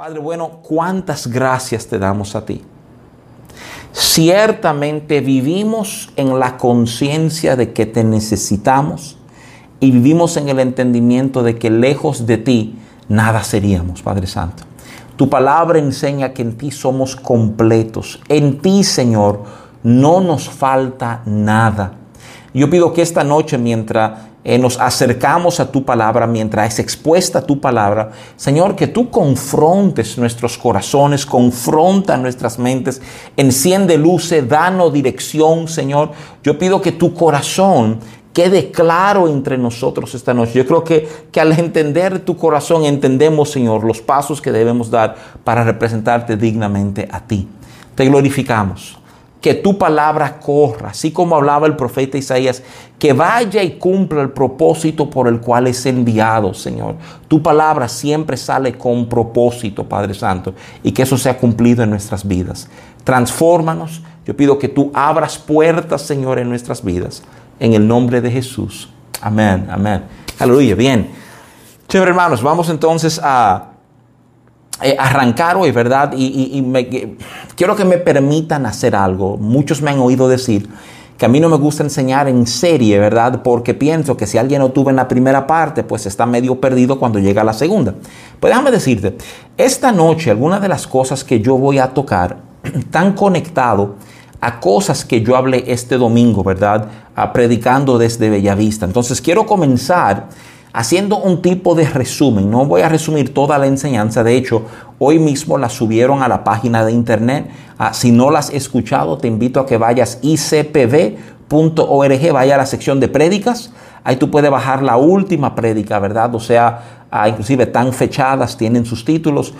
Padre bueno, cuántas gracias te damos a ti. Ciertamente vivimos en la conciencia de que te necesitamos y vivimos en el entendimiento de que lejos de ti nada seríamos, Padre Santo. Tu palabra enseña que en ti somos completos. En ti, Señor, no nos falta nada. Yo pido que esta noche, mientras eh, nos acercamos a tu palabra, mientras es expuesta tu palabra, Señor, que tú confrontes nuestros corazones, confronta nuestras mentes, enciende luces, danos dirección, Señor. Yo pido que tu corazón quede claro entre nosotros esta noche. Yo creo que, que al entender tu corazón entendemos, Señor, los pasos que debemos dar para representarte dignamente a ti. Te glorificamos que tu palabra corra, así como hablaba el profeta Isaías, que vaya y cumpla el propósito por el cual es enviado, Señor. Tu palabra siempre sale con propósito, Padre Santo, y que eso sea cumplido en nuestras vidas. Transfórmanos. Yo pido que tú abras puertas, Señor, en nuestras vidas. En el nombre de Jesús. Amén, amén. Aleluya. Bien. Chévere, hermanos, vamos entonces a eh, arrancar hoy, ¿verdad? Y, quiero que me permitan hacer algo. Muchos me han oído decir que a mí no me gusta enseñar en serie, ¿verdad? Porque pienso que si alguien no tuvo en la primera parte, pues está medio perdido cuando llega a la segunda. Pues déjame decirte, esta noche algunas de las cosas que yo voy a tocar están conectado a cosas que yo hablé este domingo, ¿verdad? Predicando desde Bellavista. Entonces quiero comenzar haciendo un tipo de resumen. No voy a resumir toda la enseñanza, de hecho, hoy mismo la subieron a la página de internet. Ah, si no las has escuchado, te invito a que vayas icpv.org, vaya a la sección de prédicas. Ahí tú puedes bajar la última prédica, ¿verdad? O sea, ah, inclusive tan fechadas, tienen sus títulos.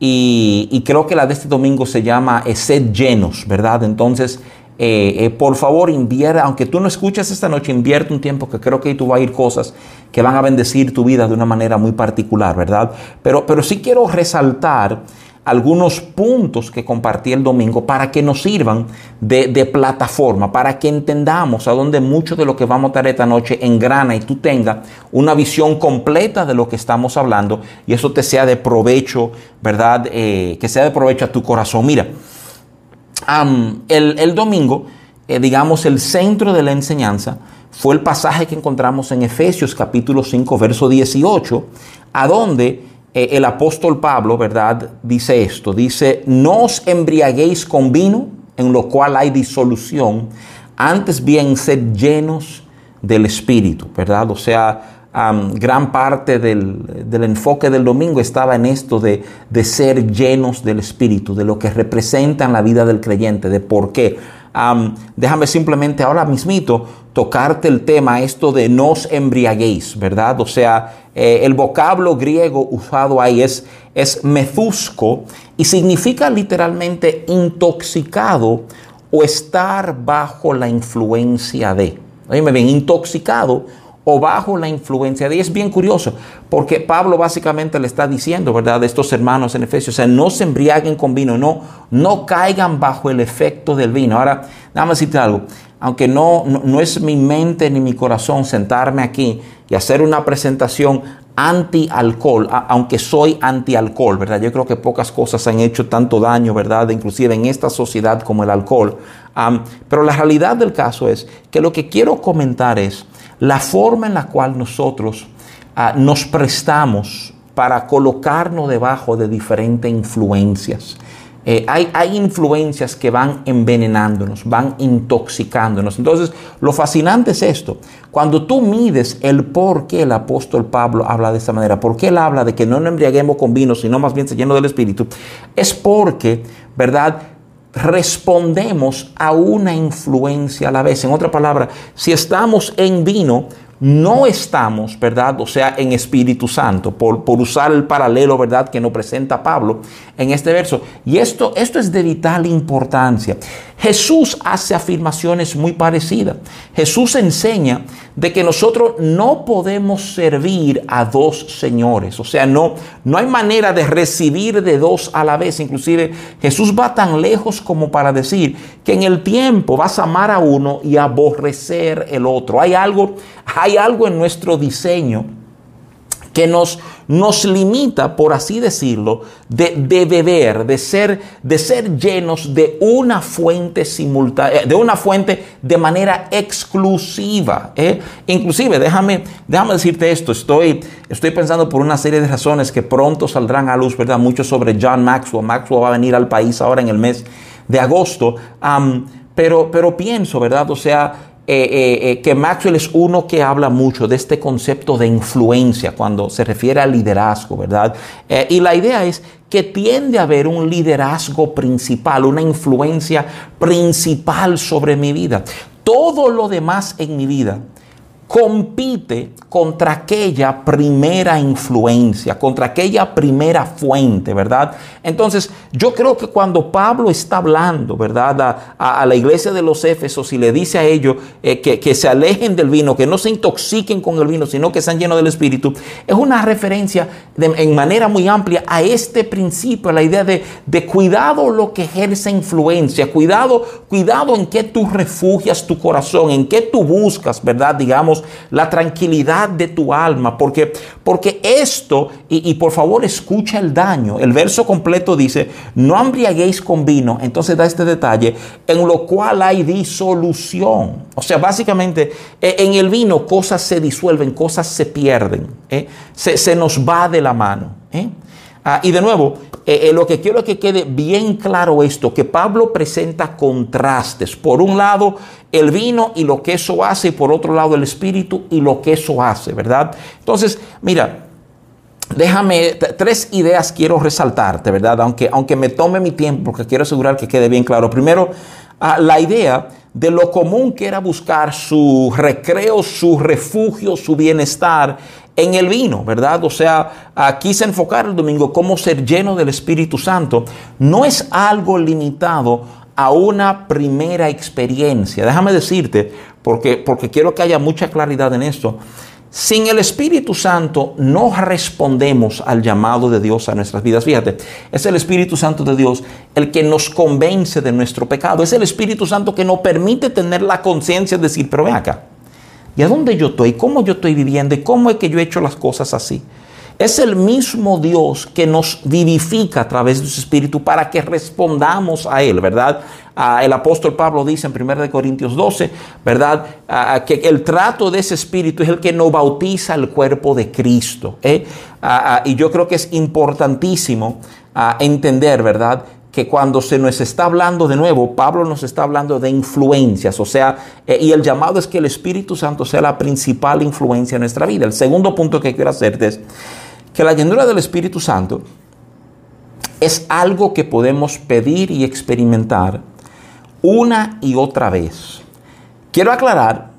y, creo que la de este domingo se llama Sed llenos, ¿verdad? Entonces, eh, eh, por favor invierta, aunque tú no escuches esta noche, invierte un tiempo que creo que tú vas a ir cosas que van a bendecir tu vida de una manera muy particular, ¿verdad? Pero, pero sí quiero resaltar algunos puntos que compartí el domingo para que nos sirvan de, de, plataforma, para que entendamos a dónde mucho de lo que vamos a estar esta noche engrana y tú tengas una visión completa de lo que estamos hablando y eso te sea de provecho, ¿verdad? Eh, que sea de provecho a tu corazón. Mira, el, domingo, eh, digamos, el centro de la enseñanza fue el pasaje que encontramos en Efesios capítulo 5, verso 18, a donde eh, el apóstol Pablo, ¿verdad? Dice esto, dice, no os embriaguéis con vino, en lo cual hay disolución, antes bien sed llenos del Espíritu, ¿verdad? O sea, gran parte del, enfoque del domingo estaba en esto de, ser llenos del Espíritu, de lo que representa en la vida del creyente, de por qué. déjame simplemente ahora mismito tocarte el tema, esto de nos embriaguéis, ¿verdad? O sea, eh, el vocablo griego usado ahí es, es mezusco y significa literalmente intoxicado o estar bajo la influencia de. Oye, bien, intoxicado o bajo la influencia de. Y es bien curioso, porque Pablo básicamente le está diciendo, ¿verdad?, de estos hermanos en Efesios, o sea, no se embriaguen con vino, no, no caigan bajo el efecto del vino. Ahora, déjame decirte algo, aunque no, no, es mi mente ni mi corazón sentarme aquí y hacer una presentación anti-alcohol, aunque soy anti-alcohol, ¿verdad? Yo creo que pocas cosas han hecho tanto daño, ¿verdad? Inclusive en esta sociedad como el alcohol. pero la realidad del caso es que lo que quiero comentar es la forma en la cual nosotros ah, nos prestamos para colocarnos debajo de diferentes influencias. Eh, hay, hay, influencias que van envenenándonos, van intoxicándonos. Entonces, lo fascinante es esto. Cuando tú mides el por qué el apóstol Pablo habla de esta manera, por qué él habla de que no nos embriaguemos con vino, sino más bien se lleno del Espíritu, es porque, ¿verdad? Respondemos a una influencia a la vez. En otra palabra, si estamos en vino, no estamos, ¿verdad? O sea, en Espíritu Santo, por, por, usar el paralelo, ¿verdad? Que nos presenta Pablo en este verso. Y esto, esto es de vital importancia. Jesús hace afirmaciones muy parecidas. Jesús enseña de que nosotros no podemos servir a dos señores. O sea, no, no hay manera de recibir de dos a la vez. Inclusive Jesús va tan lejos como para decir que en el tiempo vas a amar a uno y aborrecer el otro. Hay algo, hay algo en nuestro diseño que nos, nos limita, por así decirlo, de, beber, de ser, de ser llenos de una fuente simultánea, de una fuente de manera exclusiva. ¿eh? Inclusive, déjame, déjame decirte esto, estoy, estoy pensando por una serie de razones que pronto saldrán a luz, ¿verdad? Mucho sobre John Maxwell. Maxwell va a venir al país ahora en el mes de agosto. pero, pero pienso, ¿verdad? O sea, eh, eh, eh, que Maxwell es uno que habla mucho de este concepto de influencia cuando se refiere al liderazgo, ¿verdad? y la idea es que tiende a haber un liderazgo principal, una influencia principal sobre mi vida. Todo lo demás en mi vida compite contra aquella primera influencia, contra aquella primera fuente, ¿verdad? Entonces, yo creo que cuando Pablo está hablando, ¿verdad? A, la iglesia de los Éfesos y le dice a ellos eh, que, se alejen del vino, que no se intoxiquen con el vino, sino que sean llenos del Espíritu, es una referencia en manera muy amplia a este principio, a la idea de, de cuidado lo que ejerce influencia, cuidado, cuidado en qué tú refugias tu corazón, en qué tú buscas, ¿verdad? Digamos, la tranquilidad de tu alma, porque, porque esto, y, por favor escucha el daño, el verso completo dice, no embriaguéis con vino, entonces da este detalle, en lo cual hay disolución. O sea, básicamente e, en el vino cosas se disuelven, cosas se pierden, ¿eh? se, nos va de la mano. ¿eh? Ah, y de nuevo, eh, lo que quiero que quede bien claro esto, que Pablo presenta contrastes. Por un lado, el vino y lo que eso hace, y por otro lado el espíritu y lo que eso hace, ¿verdad? Entonces, mira, déjame, tres ideas quiero resaltarte, ¿verdad? Aunque, aunque me tome mi tiempo, porque quiero asegurar que quede bien claro. Primero, ah, la idea de lo común que era buscar su recreo, su refugio, su bienestar en el vino, ¿verdad? O sea, aquí se enfocar el domingo cómo ser lleno del Espíritu Santo. No es algo limitado a una primera experiencia. Déjame decirte, porque, porque quiero que haya mucha claridad en esto. Sin el Espíritu Santo no respondemos al llamado de Dios a nuestras vidas. Fíjate, es el Espíritu Santo de Dios el que nos convence de nuestro pecado. Es el Espíritu Santo que nos permite tener la conciencia de decir, pero ven acá, ¿y a dónde yo estoy? ¿Cómo yo estoy viviendo? ¿Y cómo es que yo he hecho las cosas así? Es el mismo Dios que nos vivifica a través de su Espíritu para que respondamos a Él, ¿verdad? Ah, el apóstol Pablo dice en 1 Corintios 12, ¿verdad? Ah, que el trato de ese Espíritu es el que nos bautiza el cuerpo de Cristo. ¿eh? Ah, y yo creo que es importantísimo entender, ¿verdad? Que cuando se nos está hablando de nuevo, Pablo nos está hablando de influencias, o sea, eh, y el llamado es que el Espíritu Santo sea la principal influencia en nuestra vida. El segundo punto que quiero hacerte es, que la llenura del Espíritu Santo es algo que podemos pedir y experimentar una y otra vez. Quiero aclarar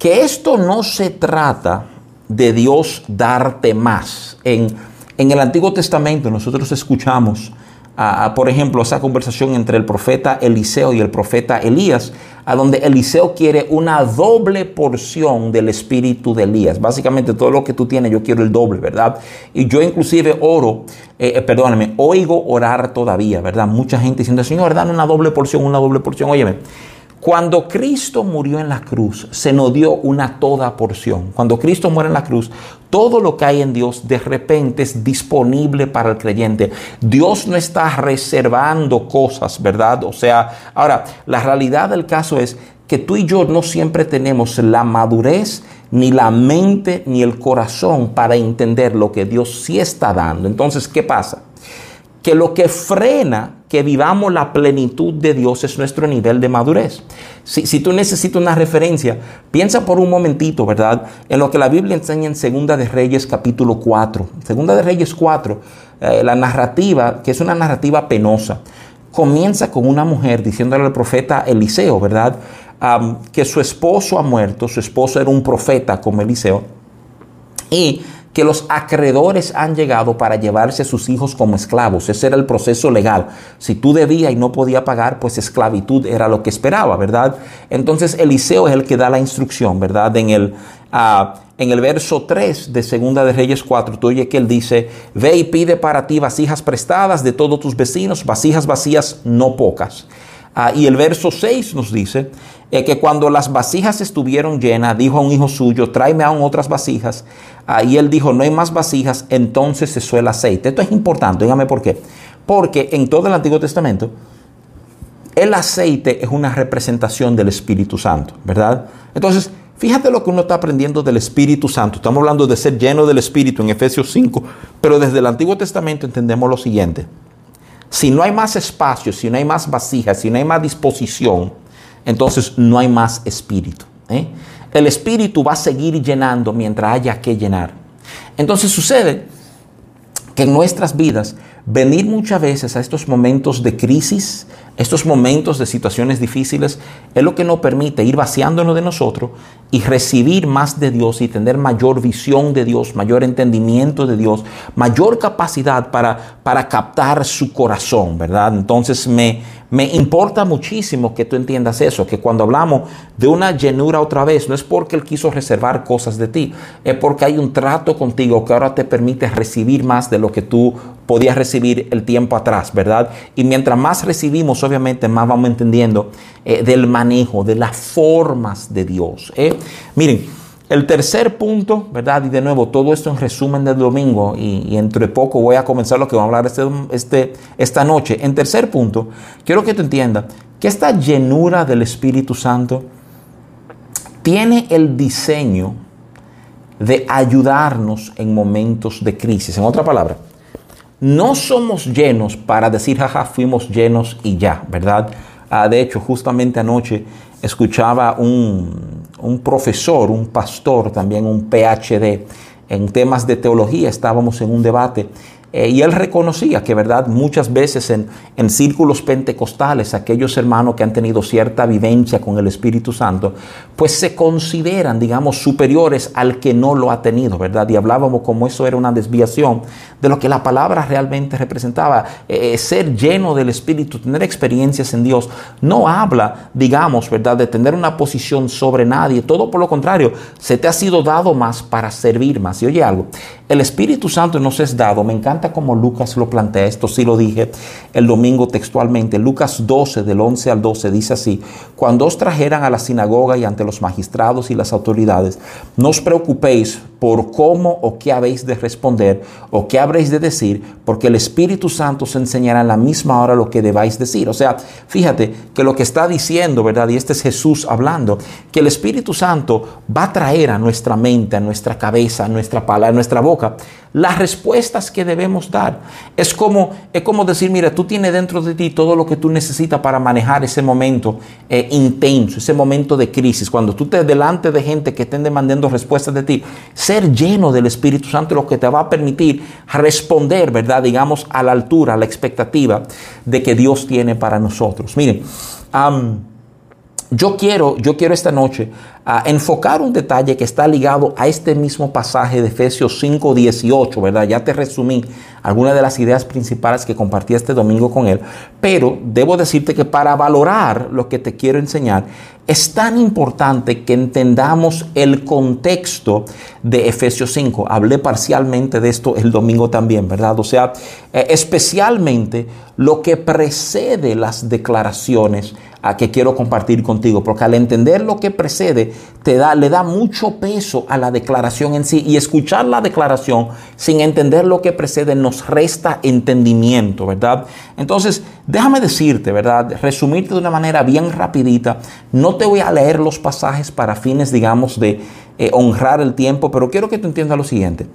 que esto no se trata de Dios darte más. En, en el Antiguo Testamento nosotros escuchamos por ejemplo, esa conversación entre el profeta Eliseo y el profeta Elías, a donde Eliseo quiere una doble porción del espíritu de Elías. Básicamente todo lo que tú tienes, yo quiero el doble, ¿verdad? Y yo inclusive oro, eh, eh, perdóname, oigo orar todavía, ¿verdad? Mucha gente diciendo, Señor, dan una doble porción, una doble porción. Óyeme, cuando Cristo murió en la cruz, se nos dio una toda porción. Cuando Cristo muere en la cruz, todo lo que hay en Dios de repente es disponible para el creyente. Dios no está reservando cosas, ¿verdad? O sea, ahora, la realidad del caso es que tú y yo no siempre tenemos la madurez, ni la mente, ni el corazón para entender lo que Dios sí está dando. Entonces, ¿qué pasa? Que lo que frena que vivamos la plenitud de Dios es nuestro nivel de madurez. Si, tú necesitas una referencia, piensa por un momentito, ¿verdad? En lo que la Biblia enseña en Segunda de Reyes capítulo 4. Segunda de Reyes 4, eh, la narrativa, que es una narrativa penosa, comienza con una mujer diciéndole al profeta Eliseo, ¿verdad? que su esposo ha muerto, su esposo era un profeta como Eliseo. Y que los acreedores han llegado para llevarse a sus hijos como esclavos. Ese era el proceso legal. Si tú debías y no podía pagar, pues esclavitud era lo que esperaba, ¿verdad? Entonces Eliseo es el que da la instrucción, ¿verdad? En el, ah, en el verso 3 de Segunda de Reyes 4, tú oye que él dice, ve y pide para ti vasijas prestadas de todos tus vecinos, vasijas vacías, no pocas. Ah, y el verso 6 nos dice eh, que cuando las vasijas estuvieron llenas, dijo a un hijo suyo, tráeme aún otras vasijas. Y él dijo, no hay más vasijas, entonces se suele aceite. Esto es importante, dígame por qué. Porque en todo el Antiguo Testamento, el aceite es una representación del Espíritu Santo, ¿verdad? Entonces, fíjate lo que uno está aprendiendo del Espíritu Santo. Estamos hablando de ser lleno del Espíritu en Efesios 5, pero desde el Antiguo Testamento entendemos lo siguiente. Si no hay más espacio, si no hay más vasijas, si no hay más disposición, entonces no hay más espíritu. ¿eh? El espíritu va a seguir llenando mientras haya que llenar. Entonces sucede que en nuestras vidas venir muchas veces a estos momentos de crisis, estos momentos de situaciones difíciles, es lo que nos permite ir vaciándonos de nosotros y recibir más de Dios y tener mayor visión de Dios, mayor entendimiento de Dios, mayor capacidad para, para captar su corazón, ¿verdad? Entonces me, me importa muchísimo que tú entiendas eso, que cuando hablamos de una llenura otra vez, no es porque Él quiso reservar cosas de ti, es porque hay un trato contigo que ahora te permite recibir más de lo que tú podías recibir el tiempo atrás, ¿verdad? Y mientras más recibimos, obviamente, más vamos entendiendo eh, del manejo, de las formas de Dios. ¿eh? Miren, el tercer punto, ¿verdad? Y de nuevo, todo esto en resumen del domingo, y, entre poco voy a comenzar lo que vamos a hablar este, este, esta noche. En tercer punto, quiero que tú entiendas que esta llenura del Espíritu Santo tiene el diseño de ayudarnos en momentos de crisis. En otra palabra, no somos llenos para decir, jaja, fuimos llenos y ya, ¿verdad? Ah, de hecho, justamente anoche escuchaba un, un profesor, un pastor, también un PhD en temas de teología, estábamos en un debate eh, y él reconocía que, ¿verdad? Muchas veces en, en, círculos pentecostales, aquellos hermanos que han tenido cierta vivencia con el Espíritu Santo, pues se consideran, digamos, superiores al que no lo ha tenido, ¿verdad? Y hablábamos como eso era una desviación de lo que la palabra realmente representaba. Eh, ser lleno del Espíritu, tener experiencias en Dios, no habla, digamos, ¿verdad? De tener una posición sobre nadie. Todo por lo contrario, se te ha sido dado más para servir más. Y oye algo, el Espíritu Santo nos es dado, me encanta como Lucas lo plantea, esto sí lo dije el domingo textualmente, Lucas 12 del 11 al 12 dice así, cuando os trajeran a la sinagoga y ante los magistrados y las autoridades, no os preocupéis por cómo o qué habéis de responder o qué habréis de decir, porque el Espíritu Santo os enseñará en la misma hora lo que debáis decir. O sea, fíjate que lo que está diciendo, ¿verdad? Y este es Jesús hablando, que el Espíritu Santo va a traer a nuestra mente, a nuestra cabeza, a nuestra palabra, a nuestra boca, las respuestas que debemos dar. Es como, es como decir, mira, tú tienes dentro de ti todo lo que tú necesitas para manejar ese momento eh, intenso, ese momento de crisis. Cuando tú te delante de gente que estén demandando respuestas de ti, ser lleno del Espíritu Santo lo que te va a permitir responder, ¿verdad? Digamos, a la altura, a la expectativa de que Dios tiene para nosotros. Miren, yo quiero, yo quiero esta noche a enfocar un detalle que está ligado a este mismo pasaje de Efesios 5, 18, ¿verdad? Ya te resumí algunas de las ideas principales que compartí este domingo con él, pero debo decirte que para valorar lo que te quiero enseñar, es tan importante que entendamos el contexto de Efesios 5. Hablé parcialmente de esto el domingo también, ¿verdad? O sea, eh, especialmente lo que precede las declaraciones a que quiero compartir contigo, porque al entender lo que precede, te da, le da mucho peso a la declaración en sí y escuchar la declaración sin entender lo que precede nos resta entendimiento, ¿verdad? Entonces, déjame decirte, ¿verdad? Resumirte de una manera bien rapidita, no te voy a leer los pasajes para fines, digamos, de eh, honrar el tiempo, pero quiero que tú entiendas lo siguiente.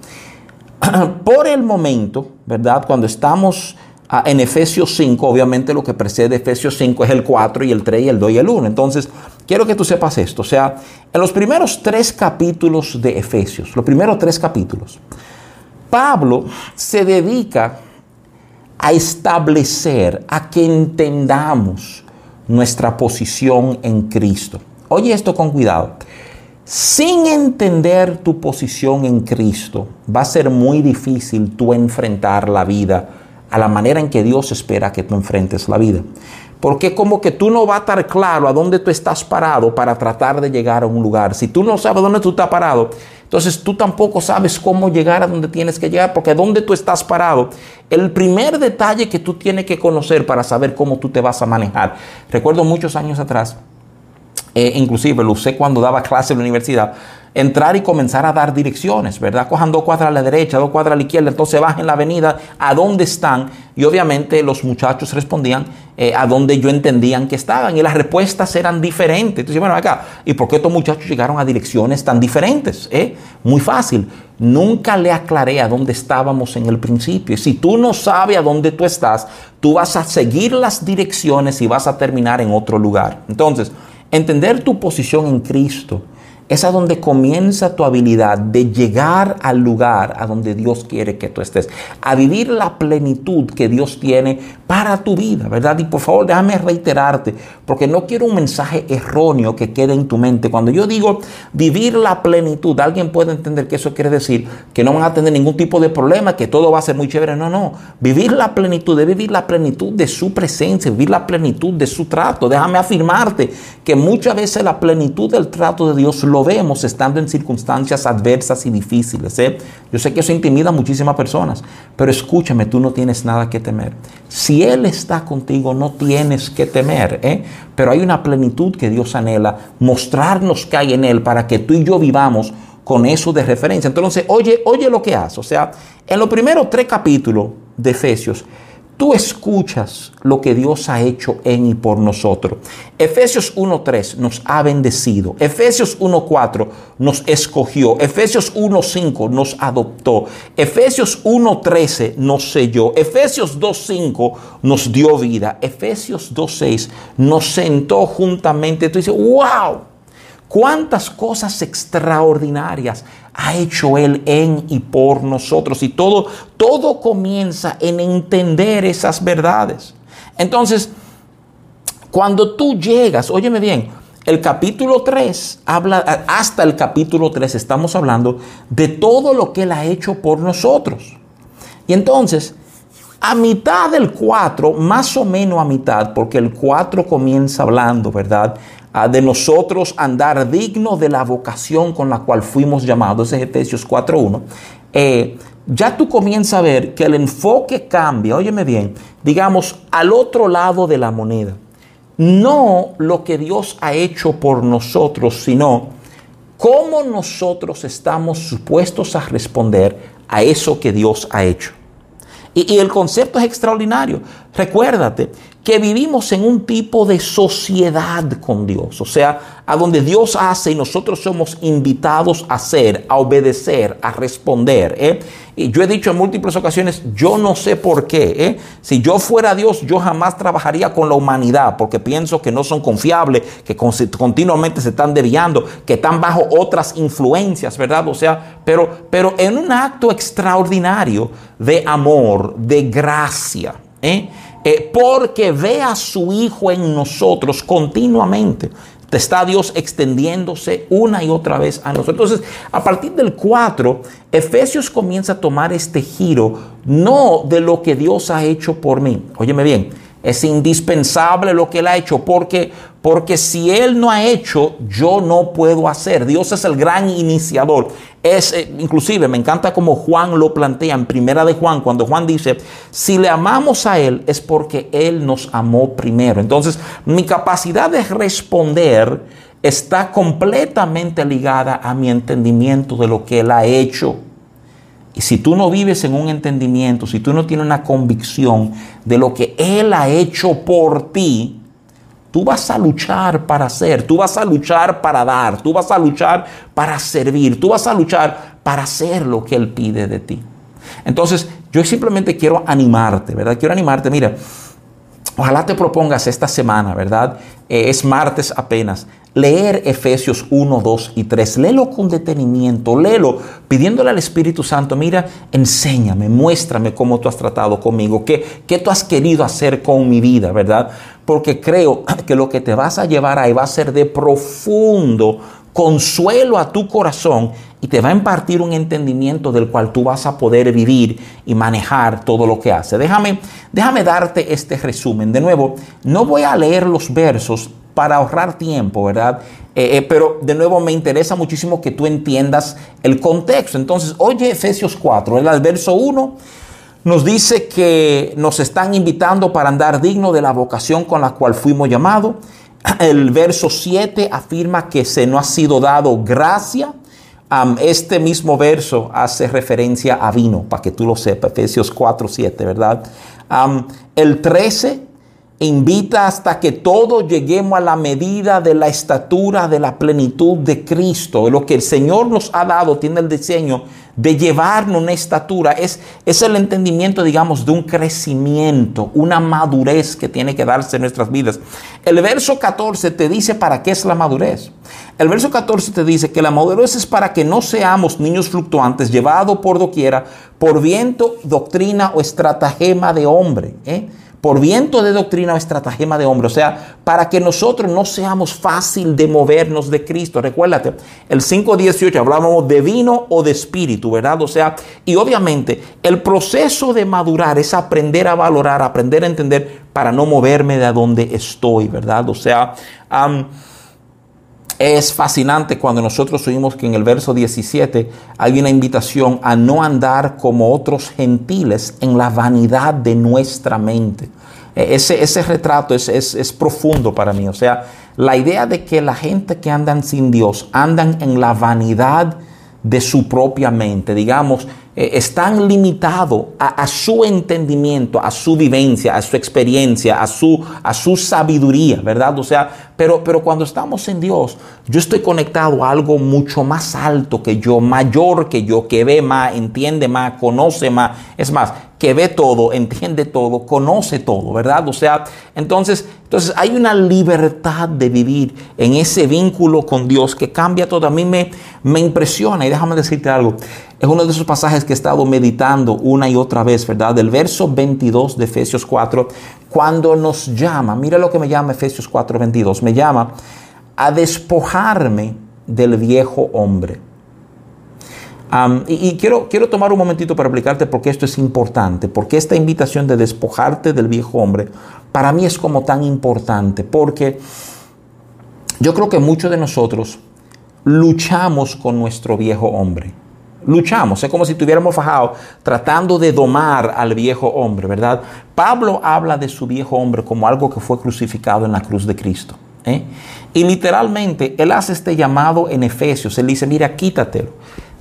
Por el momento, ¿verdad? Cuando estamos Ah, en Efesios 5, obviamente lo que precede Efesios 5 es el 4 y el 3 y el 2 y el 1. Entonces, quiero que tú sepas esto. O sea, en los primeros tres capítulos de Efesios, los primeros tres capítulos, Pablo se dedica a establecer, a que entendamos nuestra posición en Cristo. Oye esto con cuidado. Sin entender tu posición en Cristo, va a ser muy difícil tú enfrentar la vida a la manera en que Dios espera que tú enfrentes la vida. Porque como que tú no vas a estar claro a dónde tú estás parado para tratar de llegar a un lugar. Si tú no sabes dónde tú estás parado, entonces tú tampoco sabes cómo llegar a donde tienes que llegar, porque dónde tú estás parado, el primer detalle que tú tienes que conocer para saber cómo tú te vas a manejar. Recuerdo muchos años atrás, eh, inclusive lo usé cuando daba clase en la universidad, entrar y comenzar a dar direcciones, ¿verdad? Cojan dos cuadras a la derecha, dos cuadras a la izquierda, entonces bajen la avenida, ¿a dónde están? Y obviamente los muchachos respondían eh, a dónde yo entendían que estaban y las respuestas eran diferentes. Entonces, bueno, acá, ¿y por qué estos muchachos llegaron a direcciones tan diferentes? Eh? Muy fácil. Nunca le aclaré a dónde estábamos en el principio. Si tú no sabes a dónde tú estás, tú vas a seguir las direcciones y vas a terminar en otro lugar. Entonces, entender tu posición en Cristo es a donde comienza tu habilidad de llegar al lugar a donde Dios quiere que tú estés, a vivir la plenitud que Dios tiene para tu vida, ¿verdad? Y por favor, déjame reiterarte, porque no quiero un mensaje erróneo que quede en tu mente. Cuando yo digo vivir la plenitud, alguien puede entender que eso quiere decir que no van a tener ningún tipo de problema, que todo va a ser muy chévere. No, no. Vivir la plenitud, de vivir la plenitud de su presencia, vivir la plenitud de su trato. Déjame afirmarte que muchas veces la plenitud del trato de Dios lo vemos estando en circunstancias adversas y difíciles. ¿eh? Yo sé que eso intimida a muchísimas personas, pero escúchame, tú no tienes nada que temer. Si Él está contigo, no tienes que temer. ¿eh? Pero hay una plenitud que Dios anhela, mostrarnos que hay en Él para que tú y yo vivamos con eso de referencia. Entonces, oye, oye lo que hace. O sea, en los primeros tres capítulos de Efesios, Tú escuchas lo que Dios ha hecho en y por nosotros. Efesios 1.3 nos ha bendecido. Efesios 1.4 nos escogió. Efesios 1.5 nos adoptó. Efesios 1.13 nos selló. Efesios 2.5 nos dio vida. Efesios 2.6 nos sentó juntamente. Tú dices, wow cuántas cosas extraordinarias ha hecho Él en y por nosotros. Y todo, todo comienza en entender esas verdades. Entonces, cuando tú llegas, óyeme bien, el capítulo 3 habla, hasta el capítulo 3 estamos hablando de todo lo que Él ha hecho por nosotros. Y entonces, a mitad del 4, más o menos a mitad, porque el 4 comienza hablando, ¿verdad? De nosotros andar digno de la vocación con la cual fuimos llamados, es Efesios 4.1, eh, ya tú comienzas a ver que el enfoque cambia, óyeme bien, digamos, al otro lado de la moneda. No lo que Dios ha hecho por nosotros, sino cómo nosotros estamos supuestos a responder a eso que Dios ha hecho. Y, y, el concepto es extraordinario. Recuérdate que vivimos en un tipo de sociedad con Dios, o sea, a donde Dios hace y nosotros somos invitados a hacer, a obedecer, a responder. ¿eh? Y yo he dicho en múltiples ocasiones, yo no sé por qué. ¿eh? Si yo fuera Dios, yo jamás trabajaría con la humanidad, porque pienso que no son confiables, que continuamente se están desviando, que están bajo otras influencias, ¿verdad? O sea, pero, pero en un acto extraordinario de amor, de gracia. ¿eh? Eh, porque ve a su Hijo en nosotros continuamente. Está Dios extendiéndose una y otra vez a nosotros. Entonces, a partir del 4, Efesios comienza a tomar este giro, no de lo que Dios ha hecho por mí. Óyeme bien, es indispensable lo que Él ha hecho, porque, porque si Él no ha hecho, yo no puedo hacer. Dios es el gran iniciador. Es, eh, inclusive me encanta como Juan lo plantea en primera de Juan, cuando Juan dice, si le amamos a Él es porque Él nos amó primero. Entonces, mi capacidad de responder está completamente ligada a mi entendimiento de lo que Él ha hecho. Y si tú no vives en un entendimiento, si tú no tienes una convicción de lo que Él ha hecho por ti, tú vas a luchar para hacer, tú vas a luchar para dar, tú vas a luchar para servir, tú vas a luchar para hacer lo que Él pide de ti. Entonces, yo simplemente quiero animarte, ¿verdad? Quiero animarte, mira, ojalá te propongas esta semana, ¿verdad? Eh, es martes apenas leer Efesios 1, 2 y 3. Léelo con detenimiento, léelo pidiéndole al Espíritu Santo, mira, enséñame, muéstrame cómo tú has tratado conmigo, qué, qué tú has querido hacer con mi vida, ¿verdad? Porque creo que lo que te vas a llevar ahí va a ser de profundo consuelo a tu corazón y te va a impartir un entendimiento del cual tú vas a poder vivir y manejar todo lo que hace. Déjame, déjame darte este resumen. De nuevo, no voy a leer los versos para ahorrar tiempo, ¿verdad? Eh, eh, pero de nuevo me interesa muchísimo que tú entiendas el contexto. Entonces, oye Efesios 4, el verso 1 nos dice que nos están invitando para andar digno de la vocación con la cual fuimos llamados. El verso 7 afirma que se nos ha sido dado gracia este mismo verso hace referencia a vino, para que tú lo sepas, Efesios 4, 7, ¿verdad? el 13 invita hasta que todos lleguemos a la medida de la estatura de la plenitud de Cristo. Lo que el Señor nos ha dado tiene el diseño de llevarnos una estatura. Es, es el entendimiento, digamos, de un crecimiento, una madurez que tiene que darse en nuestras vidas. El verso 14 te dice para qué es la madurez. El verso 14 te dice que la madurez es para que no seamos niños fluctuantes, llevados por doquiera, por viento, doctrina o estratagema de hombre. ¿eh? Por viento de doctrina o estratagema de hombre. O sea, para que nosotros no seamos fácil de movernos de Cristo. Recuérdate, el 5.18 hablábamos de vino o de espíritu, ¿verdad? O sea, y obviamente el proceso de madurar es aprender a valorar, aprender a entender para no moverme de donde estoy, ¿verdad? O sea, es fascinante cuando nosotros oímos que en el verso 17 hay una invitación a no andar como otros gentiles en la vanidad de nuestra mente. E, ese, ese retrato es, es, es, profundo para mí. O sea, la idea de que la gente que andan sin Dios andan en la vanidad de su propia mente, digamos, eh, están limitados a, su entendimiento, a su vivencia, a su experiencia, a su, a su sabiduría, ¿verdad? O sea, pero, pero cuando estamos en Dios, yo estoy conectado a algo mucho más alto que yo, mayor que yo, que ve más, entiende más, conoce más. Es más, que ve todo, entiende todo, conoce todo, ¿verdad? O sea, entonces, entonces hay una libertad de vivir en ese vínculo con Dios que cambia todo. A mí me, me impresiona y déjame decirte algo. Es uno de esos pasajes que he estado meditando una y otra vez, ¿verdad? Del verso 22 de Efesios 4, cuando nos llama, mira lo que me llama Efesios 4, 22, me llama a despojarme del viejo hombre. Y, quiero, quiero tomar un momentito para explicarte por qué esto es importante, porque esta invitación de despojarte del viejo hombre para mí es como tan importante, porque yo creo que muchos de nosotros luchamos con nuestro viejo hombre luchamos, es como si estuviéramos fajados tratando de domar al viejo hombre, ¿verdad? Pablo habla de su viejo hombre como algo que fue crucificado en la cruz de Cristo. ¿eh? Y literalmente él hace este llamado en Efesios, él dice, mira, quítatelo.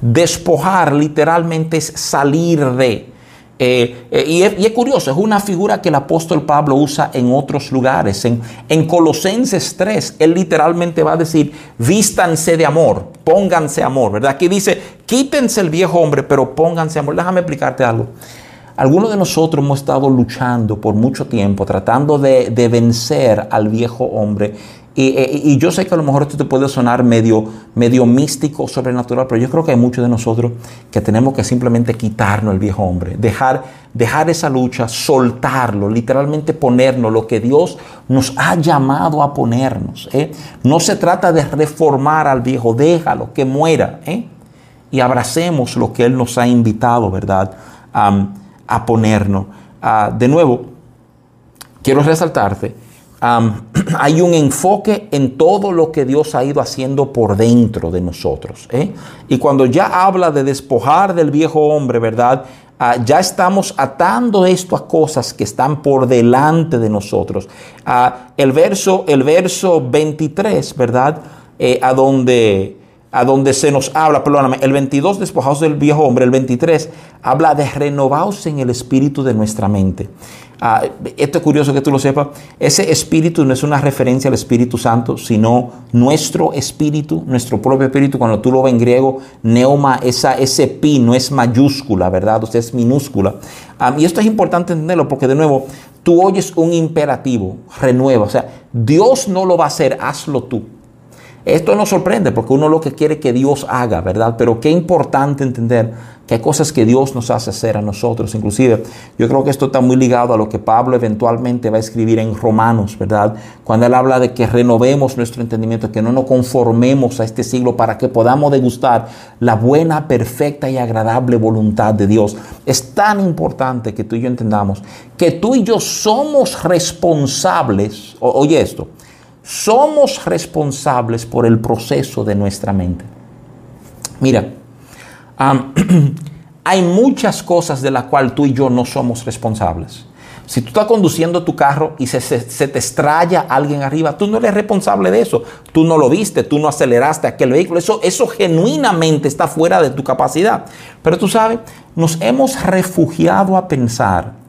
Despojar literalmente es salir de. Eh, eh, y, es, curioso, es una figura que el apóstol Pablo usa en otros lugares. En, en Colosenses 3, él literalmente va a decir, vístanse de amor, pónganse amor, ¿verdad? Aquí dice, quítense el viejo hombre, pero pónganse amor. Déjame explicarte algo. Algunos de nosotros hemos estado luchando por mucho tiempo, tratando de, de vencer al viejo hombre eh, y, yo sé que a lo mejor esto te puede sonar medio, medio místico, sobrenatural, pero yo creo que hay muchos de nosotros que tenemos que simplemente quitarnos el viejo hombre, dejar, dejar esa lucha, soltarlo, literalmente ponernos lo que Dios nos ha llamado a ponernos. ¿eh? No se trata de reformar al viejo, déjalo, que muera. ¿eh? Y abracemos lo que Él nos ha invitado, ¿verdad? a ponernos. Ah, de nuevo, quiero resaltarte hay un enfoque en todo lo que Dios ha ido haciendo por dentro de nosotros. ¿eh? Y cuando ya habla de despojar del viejo hombre, ¿verdad? Ah, ya estamos atando esto a cosas que están por delante de nosotros. Ah, el, verso, el verso 23, ¿verdad? Eh, a donde a donde se nos habla, perdóname, el 22 despojados del viejo hombre, el 23 habla de renovados en el espíritu de nuestra mente. Ah, esto es curioso que tú lo sepas. Ese espíritu no es una referencia al Espíritu Santo, sino nuestro espíritu, nuestro propio espíritu. Cuando tú lo ves en griego, neuma, esa, ese pi no es mayúscula, ¿verdad? Usted es minúscula. Ah, y esto es importante entenderlo porque, de nuevo, tú oyes un imperativo, renueva. O sea, Dios no lo va a hacer, hazlo tú. Esto nos sorprende porque uno lo que quiere que Dios haga, ¿verdad? Pero qué importante entender que hay cosas que Dios nos hace hacer a nosotros. Inclusive, yo creo que esto está muy ligado a lo que Pablo eventualmente va a escribir en Romanos, ¿verdad? Cuando él habla de que renovemos nuestro entendimiento, que no nos conformemos a este siglo para que podamos degustar la buena, perfecta y agradable voluntad de Dios. Es tan importante que tú y yo entendamos que tú y yo somos responsables, oye esto, somos responsables por el proceso de nuestra mente. Mira, hay muchas cosas de las cuales tú y yo no somos responsables. Si tú estás conduciendo tu carro y se, te estrella alguien arriba, tú no eres responsable de eso. Tú no lo viste, tú no aceleraste aquel vehículo. Eso, eso genuinamente está fuera de tu capacidad. Pero tú sabes, nos hemos refugiado a pensar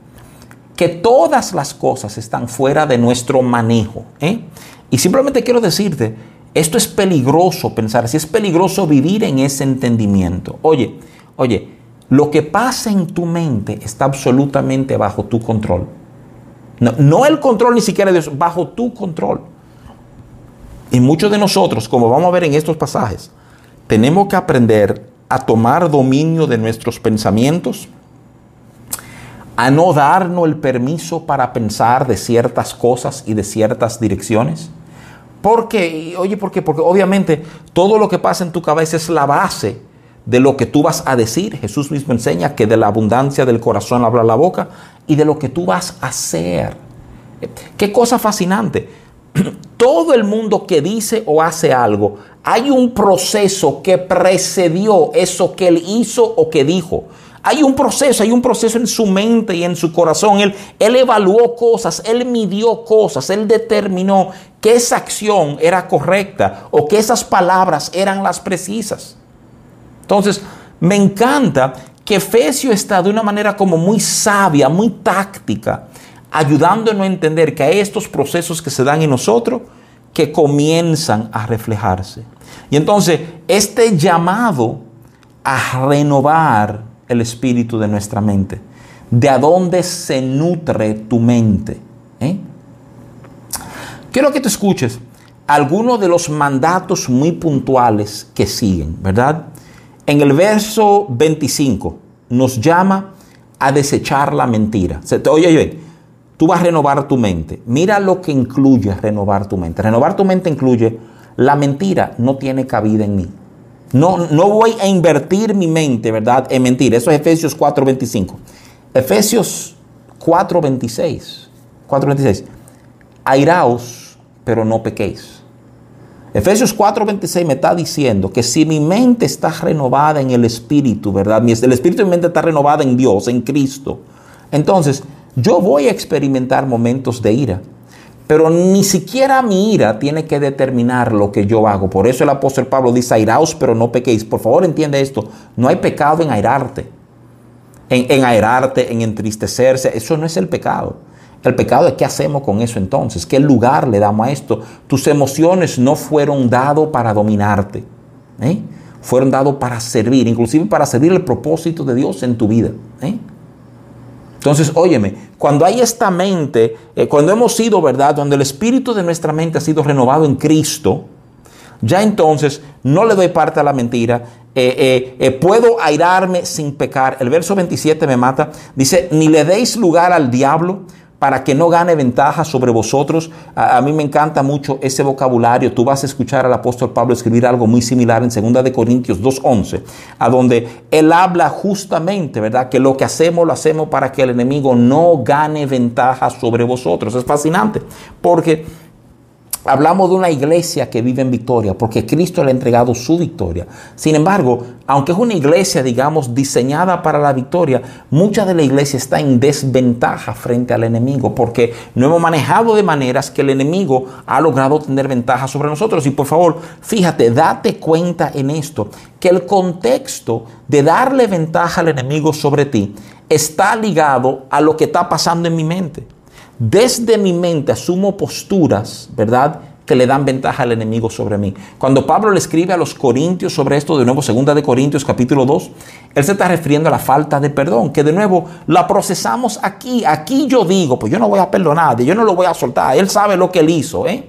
que todas las cosas están fuera de nuestro manejo. ¿eh? Y simplemente quiero decirte, esto es peligroso pensar, si es peligroso vivir en ese entendimiento. Oye, oye, lo que pasa en tu mente está absolutamente bajo tu control. No, el control ni siquiera de Dios, bajo tu control. Y muchos de nosotros, como vamos a ver en estos pasajes, tenemos que aprender a tomar dominio de nuestros pensamientos, a no darnos el permiso para pensar de ciertas cosas y de ciertas direcciones. Porque, oye, ¿por qué? Porque obviamente todo lo que pasa en tu cabeza es la base de lo que tú vas a decir. Jesús mismo enseña que de la abundancia del corazón habla la boca y de lo que tú vas a hacer. Qué cosa fascinante. Todo el mundo que dice o hace algo, hay un proceso que precedió eso que él hizo o que dijo. Hay un proceso, hay un proceso en su mente y en su corazón. Él, evaluó cosas, él midió cosas, él determinó que esa acción era correcta o que esas palabras eran las precisas. Entonces, me encanta que Efesio está de una manera como muy sabia, muy táctica, ayudándonos a entender que hay estos procesos que se dan en nosotros que comienzan a reflejarse. Y entonces, este llamado a renovar el espíritu de nuestra mente, de a dónde se nutre tu mente. ¿eh? Quiero que te escuches algunos de los mandatos muy puntuales que siguen, ¿verdad? En el verso 25 nos llama a desechar la mentira. Oye, oye, tú vas a renovar tu mente. Mira lo que incluye renovar tu mente. Renovar tu mente incluye la mentira no tiene cabida en mí. No, no voy a invertir mi mente, ¿verdad? En mentir. Eso es Efesios 4:25. Efesios 4:26. 4:26. Airaos, pero no pequéis. Efesios 4:26 me está diciendo que si mi mente está renovada en el Espíritu, ¿verdad? El Espíritu de mi mente está renovada en Dios, en Cristo. Entonces, yo voy a experimentar momentos de ira. Pero ni siquiera mi ira tiene que determinar lo que yo hago. Por eso el apóstol Pablo dice, airaos, pero no pequéis. Por favor, entiende esto. No hay pecado en airarte. En, en airarte, en entristecerse. Eso no es el pecado. El pecado es qué hacemos con eso entonces, qué lugar le damos a esto. Tus emociones no fueron dados para dominarte, ¿eh? fueron dados para servir, inclusive para servir el propósito de Dios en tu vida. ¿eh? Entonces, óyeme, cuando hay esta mente, eh, cuando hemos sido, ¿verdad? Cuando el espíritu de nuestra mente ha sido renovado en Cristo, ya entonces no le doy parte a la mentira, puedo airarme sin pecar. El verso 27 me mata. Dice, ni le deis lugar al diablo, para que no gane ventaja sobre vosotros. A, mí me encanta mucho ese vocabulario. Tú vas a escuchar al apóstol Pablo escribir algo muy similar en 2 de Corintios 2:11, a donde él habla justamente, ¿verdad? Que lo que hacemos lo hacemos para que el enemigo no gane ventaja sobre vosotros. Es fascinante, porque Hablamos de una iglesia que vive en victoria porque Cristo le ha entregado su victoria. Sin embargo, aunque es una iglesia, digamos, diseñada para la victoria, mucha de la iglesia está en desventaja frente al enemigo porque no hemos manejado de maneras que el enemigo ha logrado tener ventaja sobre nosotros. Y por favor, fíjate, date cuenta en esto, que el contexto de darle ventaja al enemigo sobre ti está ligado a lo que está pasando en mi mente desde mi mente asumo posturas, ¿verdad? que le dan ventaja al enemigo sobre mí. Cuando Pablo le escribe a los corintios sobre esto, de nuevo, segunda de Corintios capítulo 2, él se está refiriendo a la falta de perdón, que de nuevo la procesamos aquí. Aquí yo digo, pues yo no voy a perdonar, yo no lo voy a soltar, él sabe lo que él hizo, ¿eh?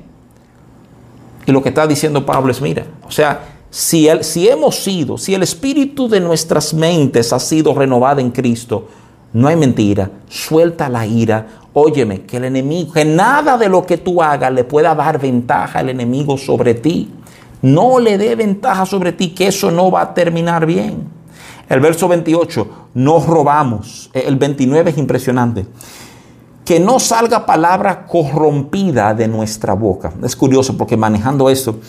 Y lo que está diciendo Pablo es, mira, o sea, si, él, si hemos sido, si el espíritu de nuestras mentes ha sido renovado en Cristo, no hay mentira, suelta la ira, óyeme, que el enemigo, que nada de lo que tú hagas le pueda dar ventaja al enemigo sobre ti. No le dé ventaja sobre ti, que eso no va a terminar bien. El verso 28, no robamos. El 29 es impresionante. Que no salga palabra corrompida de nuestra boca. Es curioso porque manejando eso,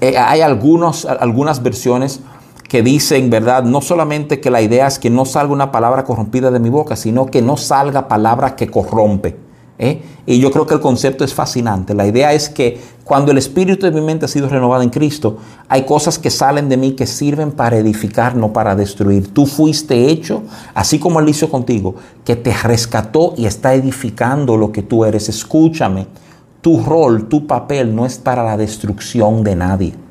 eh, hay algunos, algunas versiones que dicen, ¿verdad? No solamente que la idea es que no salga una palabra corrompida de mi boca, sino que no salga palabra que corrompe. ¿eh? Y yo creo que el concepto es fascinante. La idea es que cuando el espíritu de mi mente ha sido renovado en Cristo, hay cosas que salen de mí que sirven para edificar, no para destruir. Tú fuiste hecho, así como Él hizo contigo, que te rescató y está edificando lo que tú eres. Escúchame, tu rol, tu papel no es para la destrucción de nadie.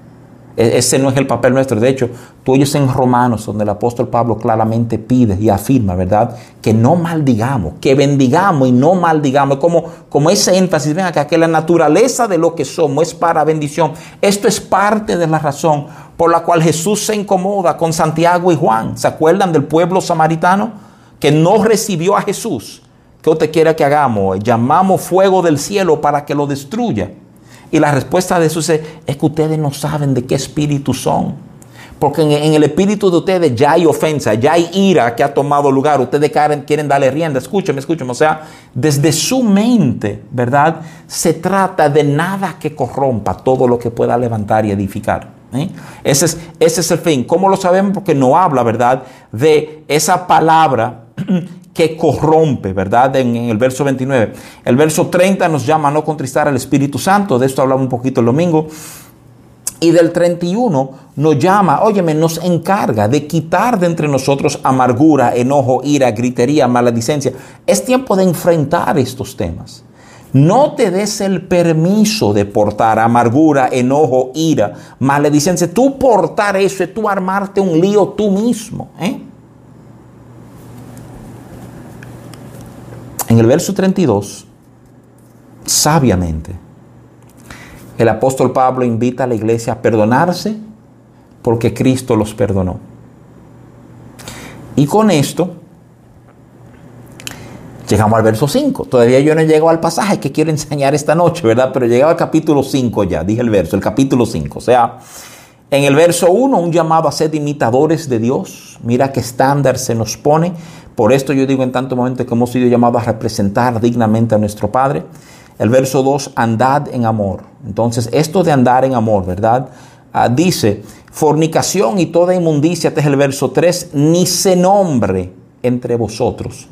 E-, ese no es el papel nuestro. De hecho, tú oyes en Romanos, donde el apóstol Pablo claramente pide y afirma, ¿verdad? Que no maldigamos, que bendigamos y no maldigamos. Como, como ese énfasis, ven acá, que la naturaleza de lo que somos es para bendición. Esto es parte de la razón por la cual Jesús se incomoda con Santiago y Juan. ¿Se acuerdan del pueblo samaritano que no recibió a Jesús? ¿Qué usted quiere que hagamos? Llamamos fuego del cielo para que lo destruya. Y la respuesta de Jesús es, que ustedes no saben de qué espíritu son. Porque en, el espíritu de ustedes ya hay ofensa, ya hay ira que ha tomado lugar. Ustedes quieren, darle rienda. Escúcheme, escúcheme. O sea, desde su mente, ¿verdad? Se trata de nada que corrompa todo lo que pueda levantar y edificar. ¿eh? Ese, es, ese es el fin. ¿Cómo lo sabemos? Porque no habla, ¿verdad? De esa palabra que corrompe, ¿verdad? En, el verso 29. El verso 30 nos llama a no contristar al Espíritu Santo, de esto hablamos un poquito el domingo. Y del 31 nos llama, óyeme, nos encarga de quitar de entre nosotros amargura, enojo, ira, gritería, maledicencia. Es tiempo de enfrentar estos temas. No te des el permiso de portar amargura, enojo, ira, maledicencia. Tú portar eso es tú armarte un lío tú mismo. ¿eh? En el verso 32, sabiamente, el apóstol Pablo invita a la iglesia a perdonarse porque Cristo los perdonó. Y con esto llegamos al verso 5. Todavía yo no he llegado al pasaje que quiero enseñar esta noche, ¿verdad? Pero llegaba al capítulo 5 ya, dije el verso, el capítulo 5. O sea, en el verso 1, un llamado a ser imitadores de Dios. Mira qué estándar se nos pone. Por esto yo digo en tanto momento que hemos sido llamados a representar dignamente a nuestro Padre. El verso 2, andad en amor. Entonces, esto de andar en amor, ¿verdad? Ah, dice, fornicación y toda inmundicia, este es el verso 3, ni se nombre entre vosotros.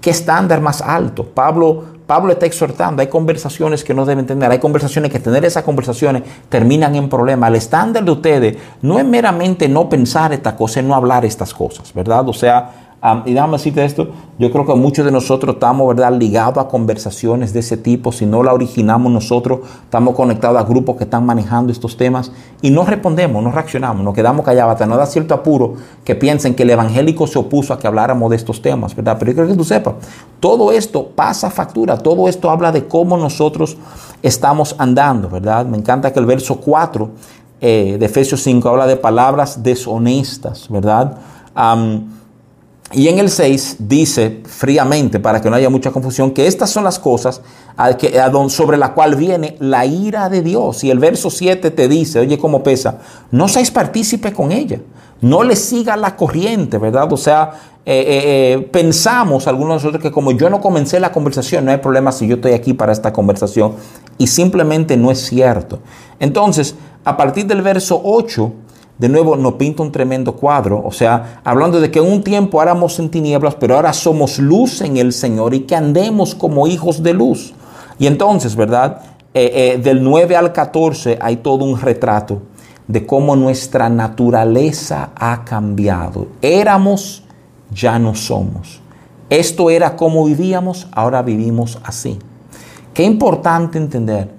¿Qué estándar más alto? Pablo, Pablo está exhortando, hay conversaciones que no deben tener, hay conversaciones que tener esas conversaciones terminan en problemas. El estándar de ustedes no es meramente no pensar estas cosas, no hablar estas cosas, ¿verdad? O sea, y déjame decirte esto, yo creo que muchos de nosotros estamos ¿verdad? ligados a conversaciones de ese tipo, si no la originamos nosotros, estamos conectados a grupos que están manejando estos temas y no respondemos, no reaccionamos, nos quedamos callados, nos da cierto apuro que piensen que el evangélico se opuso a que habláramos de estos temas, ¿verdad? Pero yo creo que tú sepas, todo esto pasa factura, todo esto habla de cómo nosotros estamos andando, ¿verdad? Me encanta que el verso 4 eh, de Efesios 5 habla de palabras deshonestas, ¿verdad? Y en el 6 dice fríamente, para que no haya mucha confusión, que estas son las cosas sobre la cual viene la ira de Dios. Y el verso 7 te dice, oye cómo pesa, no seáis partícipe con ella, no le siga la corriente, ¿verdad? O sea, eh, eh, eh, pensamos algunos de nosotros que como yo no comencé la conversación, no hay problema si yo estoy aquí para esta conversación. Y simplemente no es cierto. Entonces, a partir del verso 8, de nuevo nos pinta un tremendo cuadro, o sea, hablando de que un tiempo éramos en tinieblas, pero ahora somos luz en el Señor y que andemos como hijos de luz. Y entonces, ¿verdad? Eh, eh, del 9 al 14 hay todo un retrato de cómo nuestra naturaleza ha cambiado. Éramos, ya no somos. Esto era como vivíamos, ahora vivimos así. Qué importante entender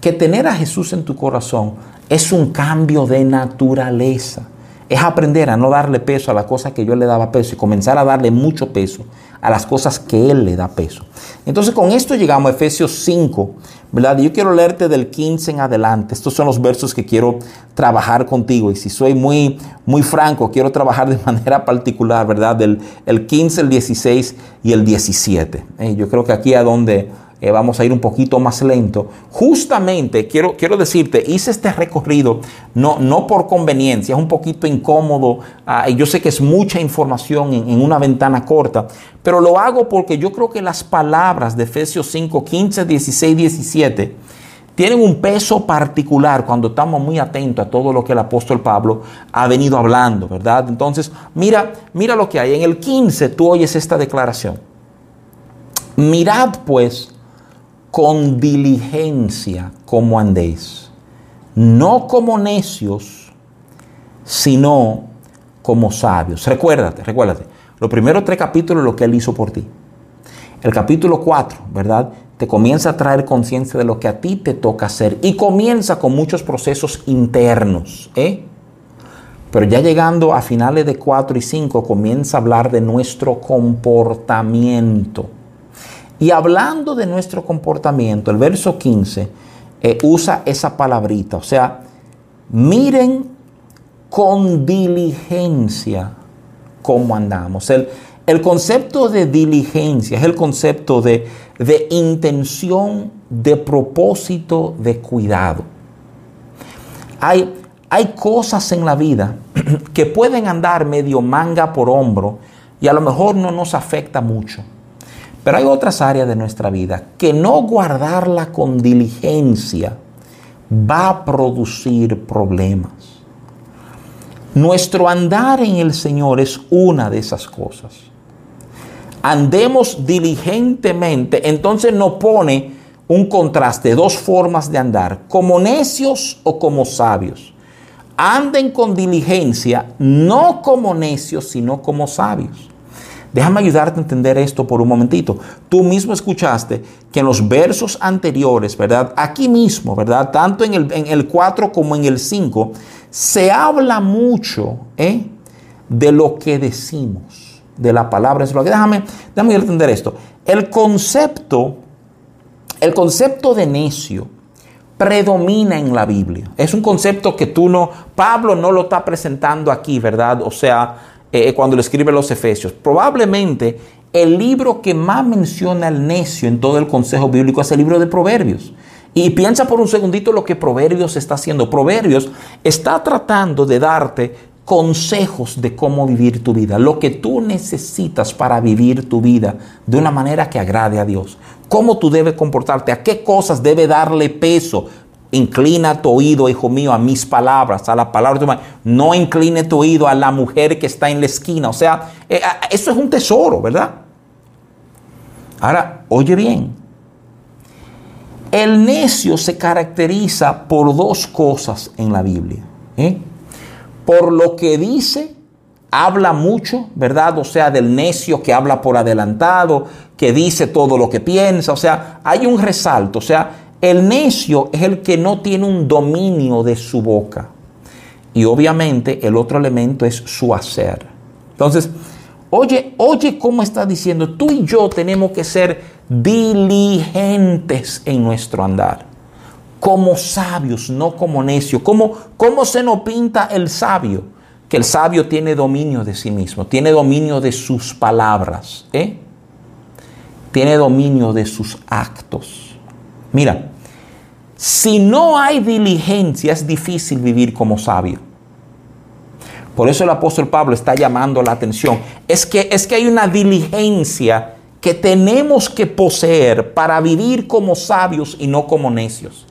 que tener a Jesús en tu corazón es un cambio de naturaleza. Es aprender a no darle peso a las cosas que yo le daba peso y comenzar a darle mucho peso a las cosas que Él le da peso. Entonces con esto llegamos a Efesios 5, ¿verdad? Yo quiero leerte del 15 en adelante. Estos son los versos que quiero trabajar contigo. Y si soy muy, muy franco, quiero trabajar de manera particular, ¿verdad? Del el 15, el 16 y el 17. Eh, yo creo que aquí es donde eh, vamos a ir un poquito más lento. Justamente, quiero, quiero decirte, hice este recorrido no, no por conveniencia, es un poquito incómodo, uh, yo sé que es mucha información en, en, una ventana corta, pero lo hago porque yo creo que las palabras de Efesios 5, 15, 16, 17 tienen un peso particular cuando estamos muy atentos a todo lo que el apóstol Pablo ha venido hablando, ¿verdad? Entonces, mira, mira lo que hay. En el 15 tú oyes esta declaración. Mirad pues con diligencia como andéis, no como necios, sino como sabios. Recuérdate, recuérdate. Los primeros tres capítulos lo que él hizo por ti. El capítulo 4, ¿verdad? Te comienza a traer conciencia de lo que a ti te toca hacer y comienza con muchos procesos internos, ¿eh? Pero ya llegando a finales de 4 y 5 comienza a hablar de nuestro comportamiento. Y hablando de nuestro comportamiento, el verso 15 eh, usa esa palabrita, o sea, miren con diligencia cómo andamos. El, el concepto de diligencia es el concepto de, de intención, de propósito, de cuidado. Hay, hay cosas en la vida que pueden andar medio manga por hombro y a lo mejor no nos afecta mucho. Pero hay otras áreas de nuestra vida que no guardarla con diligencia va a producir problemas. Nuestro andar en el Señor es una de esas cosas. Andemos diligentemente, entonces nos pone un contraste, dos formas de andar, como necios o como sabios. Anden con diligencia, no como necios, sino como sabios. Déjame ayudarte a entender esto por un momentito. Tú mismo escuchaste que en los versos anteriores, ¿verdad? Aquí mismo, ¿verdad? Tanto en el, en el 4 como en el 5, se habla mucho ¿eh? de lo que decimos, de la palabra. Déjame, déjame entender esto. El concepto, el concepto de necio predomina en la Biblia. Es un concepto que tú no, Pablo no lo está presentando aquí, ¿verdad? O sea, eh, cuando le escribe los Efesios. Probablemente el libro que más menciona al necio en todo el consejo bíblico es el libro de Proverbios. Y piensa por un segundito lo que Proverbios está haciendo. Proverbios está tratando de darte consejos de cómo vivir tu vida, lo que tú necesitas para vivir tu vida de una manera que agrade a Dios, cómo tú debes comportarte, a qué cosas debe darle peso, Inclina tu oído, hijo mío, a mis palabras, a la palabra de tu madre. No incline tu oído a la mujer que está en la esquina. O sea, eh, eso es un tesoro, ¿verdad? Ahora, oye bien. El necio se caracteriza por dos cosas en la Biblia. ¿eh? Por lo que dice, habla mucho, ¿verdad? O sea, del necio que habla por adelantado, que dice todo lo que piensa. O sea, hay un resalto. O sea, el necio es el que no tiene un dominio de su boca. Y obviamente el otro elemento es su hacer. Entonces, oye, oye cómo está diciendo, tú y yo tenemos que ser diligentes en nuestro andar. Como sabios, no como necios. ¿Cómo, ¿Cómo se nos pinta el sabio? Que el sabio tiene dominio de sí mismo, tiene dominio de sus palabras, ¿eh? tiene dominio de sus actos. Mira, si no hay diligencia, es difícil vivir como sabio. Por eso el apóstol Pablo está llamando la atención. Es que, es que hay una diligencia que tenemos que poseer para vivir como sabios y no como necios.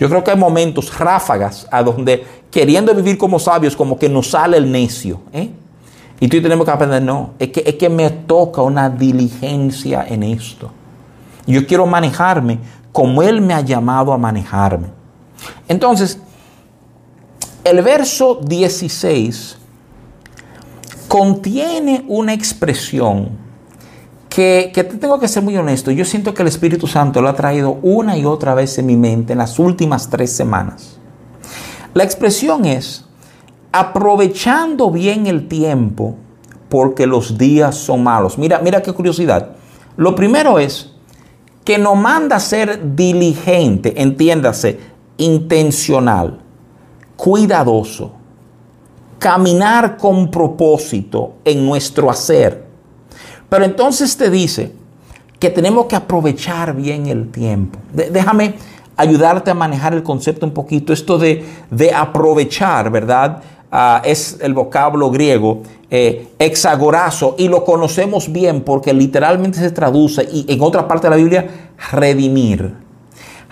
Yo creo que hay momentos, ráfagas, a donde queriendo vivir como sabios, como que nos sale el necio. ¿eh? Y tú tenemos que aprender, no, es que, es que me toca una diligencia en esto. Yo quiero manejarme como Él me ha llamado a manejarme. Entonces, el verso 16 contiene una expresión que, que, tengo que ser muy honesto. Yo siento que el Espíritu Santo lo ha traído una y otra vez en mi mente en las últimas tres semanas. La expresión es, aprovechando bien el tiempo porque los días son malos. Mira, mira qué curiosidad. Lo primero es, que nos manda a ser diligente, entiéndase, intencional, cuidadoso, caminar con propósito en nuestro hacer. Pero entonces te dice que tenemos que aprovechar bien el tiempo. déjame ayudarte a manejar el concepto un poquito, esto de, de aprovechar, ¿verdad? Ah, es el vocablo griego eh, exagorazo y lo conocemos bien porque literalmente se traduce y en otra parte de la Biblia redimir.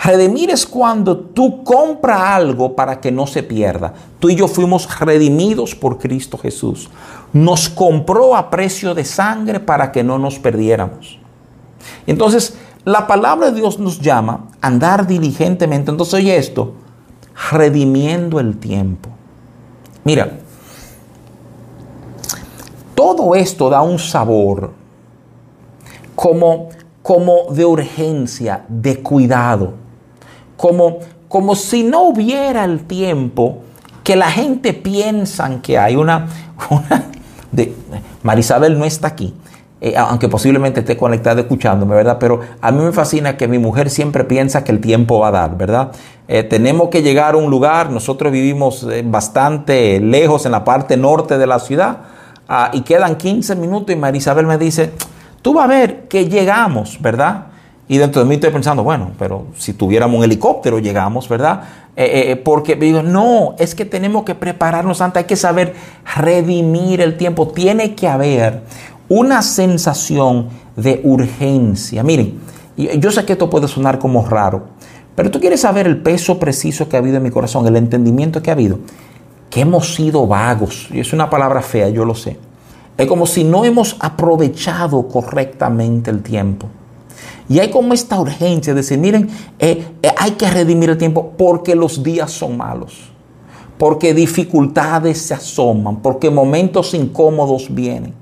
Redimir es cuando tú compras algo para que no se pierda. Tú y yo fuimos redimidos por Cristo Jesús. Nos compró a precio de sangre para que no nos perdiéramos. Entonces, la palabra de Dios nos llama a andar diligentemente. Entonces, oye esto, redimiendo el tiempo. Mira, todo esto da un sabor como, como de urgencia, de cuidado como, como si no hubiera el tiempo que la gente piensa que hay. Una... de, Marisabel no está aquí, eh, aunque posiblemente esté conectada escuchándome, ¿verdad? Pero a mí me fascina que mi mujer siempre piensa que el tiempo va a dar, ¿verdad? Eh, tenemos que llegar a un lugar, nosotros vivimos eh, bastante lejos en la parte norte de la ciudad ah, y quedan 15 minutos y Marisabel me dice, tú vas a ver que llegamos, ¿verdad? Y dentro de mí estoy pensando, bueno, pero si tuviéramos un helicóptero llegamos, ¿verdad? Porque digo, no, es que tenemos que prepararnos antes, hay que saber redimir el tiempo. Tiene que haber una sensación de urgencia. Miren, yo sé que esto puede sonar como raro, pero tú quieres saber el peso preciso que ha habido en mi corazón, el entendimiento que ha habido, que hemos sido vagos. Y es una palabra fea, yo lo sé. Es como si no hemos aprovechado correctamente el tiempo. Y hay como esta urgencia de decir, miren, eh, eh, hay que redimir el tiempo porque los días son malos, porque dificultades se asoman, porque momentos incómodos vienen.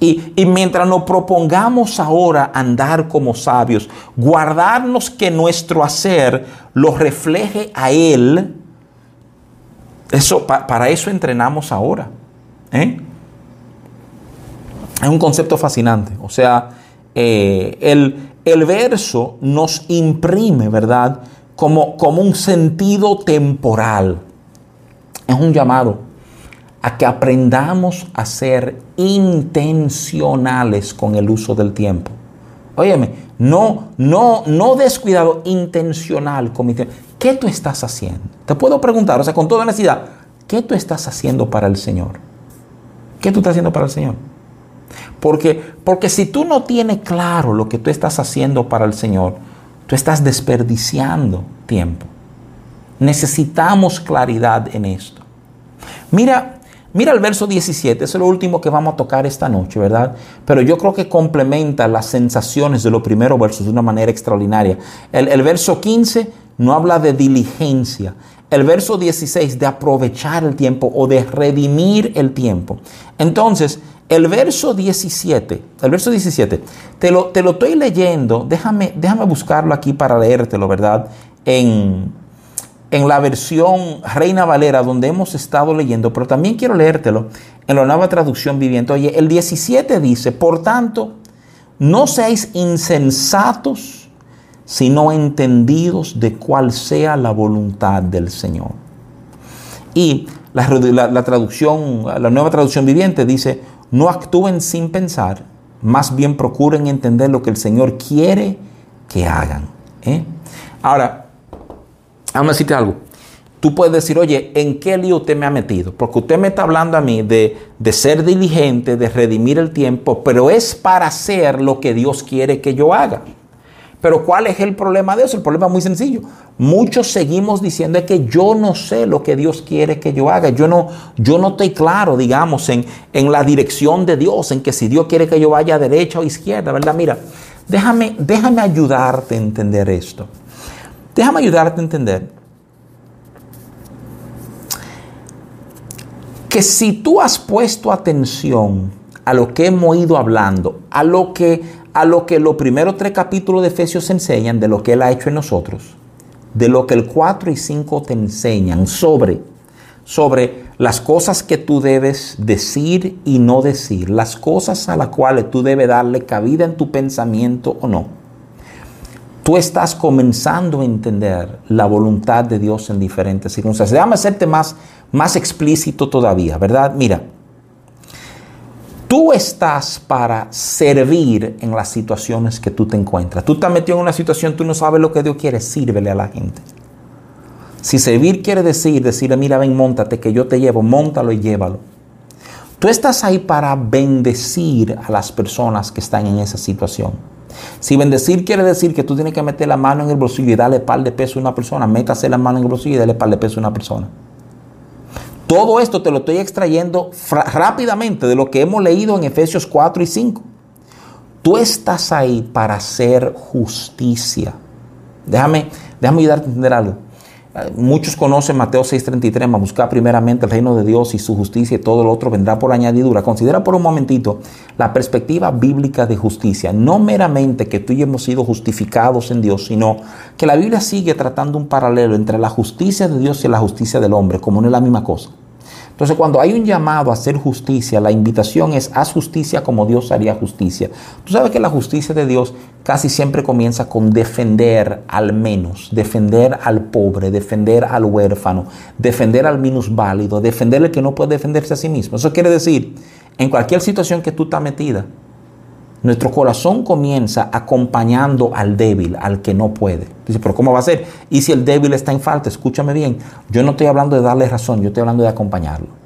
Y, mientras nos propongamos ahora andar como sabios, guardarnos que nuestro hacer lo refleje a Él, eso, para eso entrenamos ahora. ¿eh? Es un concepto fascinante. O sea, el, el verso nos imprime, ¿verdad? Como, como un sentido temporal. Es un llamado a que aprendamos a ser intencionales con el uso del tiempo. Óyeme, no, no, no descuidado, intencional con mi tiempo. ¿Qué tú estás haciendo? Te puedo preguntar, o sea, con toda necesidad, ¿qué tú estás haciendo para el Señor? ¿Qué tú estás haciendo para el Señor? Porque, porque si tú no tienes claro lo que tú estás haciendo para el Señor, tú estás desperdiciando tiempo. Necesitamos claridad en esto. Mira, mira el verso 17, es lo último que vamos a tocar esta noche, ¿verdad? Pero yo creo que complementa las sensaciones de los primeros versos de una manera extraordinaria. El, el verso 15 no habla de diligencia. El verso 16 de aprovechar el tiempo o de redimir el tiempo. Entonces, el verso 17, el verso 17, te lo, te lo estoy leyendo, déjame, déjame buscarlo aquí para leértelo, ¿verdad? En, en la versión Reina Valera, donde hemos estado leyendo, pero también quiero leértelo en la nueva traducción viviente. Oye, el 17 dice, por tanto, no seáis insensatos, sino entendidos de cuál sea la voluntad del Señor. Y la, la traducción, la nueva traducción viviente dice, no actúen sin pensar, más bien procuren entender lo que el Señor quiere que hagan. ¿eh? Ahora, a decirte algo. Tú puedes decir, oye, ¿en qué lío usted me ha metido? Porque usted me está hablando a mí de, de ser diligente, de redimir el tiempo, pero es para hacer lo que Dios quiere que yo haga. Pero ¿cuál es el problema de eso? El problema es muy sencillo. Muchos seguimos diciendo que yo no sé lo que Dios quiere que yo haga. Yo no, yo no estoy claro, digamos, en, en la dirección de Dios, en que si Dios quiere que yo vaya a derecha o izquierda, ¿verdad? Mira, déjame, déjame ayudarte a entender esto. Déjame ayudarte a entender que si tú has puesto atención a lo que hemos ido hablando, a lo que a lo que los primeros tres capítulos de Efesios enseñan de lo que Él ha hecho en nosotros, de lo que el 4 y 5 te enseñan sobre, sobre las cosas que tú debes decir y no decir, las cosas a las cuales tú debes darle cabida en tu pensamiento o no. Tú estás comenzando a entender la voluntad de Dios en diferentes circunstancias. Déjame hacerte más, más explícito todavía, ¿verdad? Mira, Tú estás para servir en las situaciones que tú te encuentras. Tú estás metido en una situación, tú no sabes lo que Dios quiere, sírvele a la gente. Si servir quiere decir, decirle, mira, ven, montate, que yo te llevo, montalo y llévalo. Tú estás ahí para bendecir a las personas que están en esa situación. Si bendecir quiere decir que tú tienes que meter la mano en el bolsillo y darle par de peso a una persona, métase la mano en el bolsillo y dale par de peso a una persona. Todo esto te lo estoy extrayendo rápidamente de lo que hemos leído en Efesios 4 y 5. Tú estás ahí para hacer justicia. Déjame, déjame ayudarte a entender algo. Muchos conocen Mateo 6:33, a buscar primeramente el reino de Dios y su justicia y todo lo otro vendrá por añadidura. Considera por un momentito la perspectiva bíblica de justicia. No meramente que tú y hemos sido justificados en Dios, sino que la Biblia sigue tratando un paralelo entre la justicia de Dios y la justicia del hombre, como no es la misma cosa. Entonces, cuando hay un llamado a hacer justicia, la invitación es haz justicia como Dios haría justicia. Tú sabes que la justicia de Dios casi siempre comienza con defender al menos, defender al pobre, defender al huérfano, defender al minusválido, defender al que no puede defenderse a sí mismo. Eso quiere decir, en cualquier situación que tú estás metida, nuestro corazón comienza acompañando al débil, al que no puede. Dice, pero ¿cómo va a ser? Y si el débil está en falta, escúchame bien, yo no estoy hablando de darle razón, yo estoy hablando de acompañarlo.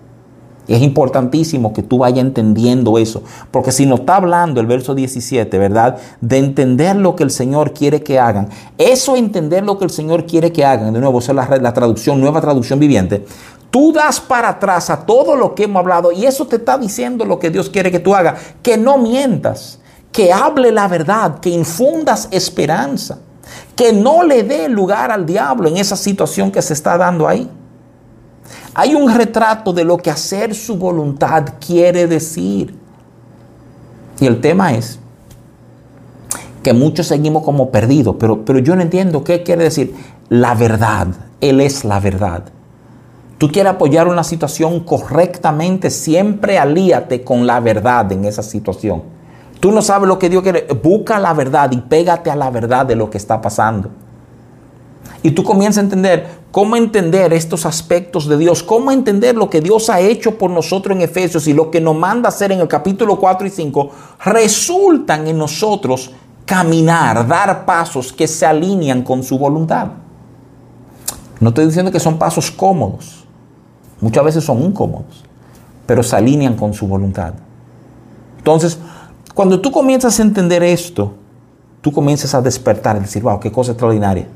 Y es importantísimo que tú vayas entendiendo eso, porque si no está hablando el verso 17, ¿verdad? De entender lo que el Señor quiere que hagan. Eso entender lo que el Señor quiere que hagan, de nuevo, esa es la, la traducción, nueva traducción viviente. Tú das para atrás a todo lo que hemos hablado y eso te está diciendo lo que Dios quiere que tú hagas, que no mientas que hable la verdad, que infundas esperanza, que no le dé lugar al diablo en esa situación que se está dando ahí. Hay un retrato de lo que hacer su voluntad quiere decir. Y el tema es que muchos seguimos como perdidos, pero, pero yo no entiendo qué quiere decir la verdad. Él es la verdad. Tú quieres apoyar una situación correctamente, siempre alíate con la verdad en esa situación. Tú no sabes lo que Dios quiere. Busca la verdad y pégate a la verdad de lo que está pasando. Y tú comienzas a entender cómo entender estos aspectos de Dios, cómo entender lo que Dios ha hecho por nosotros en Efesios y lo que nos manda hacer en el capítulo 4 y 5, resultan en nosotros caminar, dar pasos que se alinean con su voluntad. No estoy diciendo que son pasos cómodos, muchas veces son incómodos, pero se alinean con su voluntad. Entonces, cuando tú comienzas a entender esto, tú comienzas a despertar y decir, wow, qué cosa extraordinaria.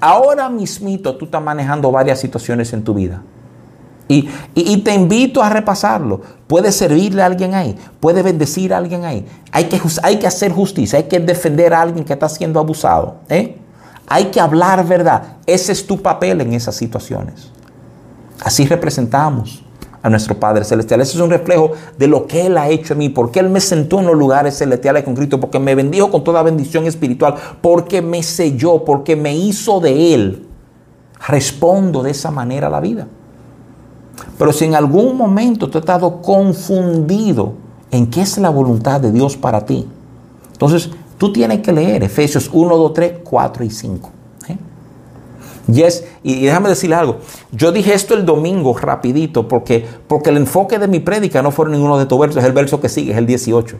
Ahora mismito tú estás manejando varias situaciones en tu vida. Y, te invito a repasarlo. Puedes servirle a alguien ahí, puedes bendecir a alguien ahí. Hay que, hay que hacer justicia, hay que defender a alguien que está siendo abusado. ¿eh? Hay que hablar verdad. Ese es tu papel en esas situaciones. Así representamos a nuestro Padre Celestial. Ese es un reflejo de lo que Él ha hecho en mí, porque Él me sentó en los lugares celestiales con Cristo, porque me bendijo con toda bendición espiritual, porque me selló, porque me hizo de Él. Respondo de esa manera a la vida. Pero si en algún momento tú has estado confundido en qué es la voluntad de Dios para ti, entonces tú tienes que leer Efesios 1, 2, 3, 4 y 5. Yes, y déjame decirle algo. Yo dije esto el domingo rapidito porque, porque el enfoque de mi prédica no fue ninguno de estos versos, es el verso que sigue, es el 18.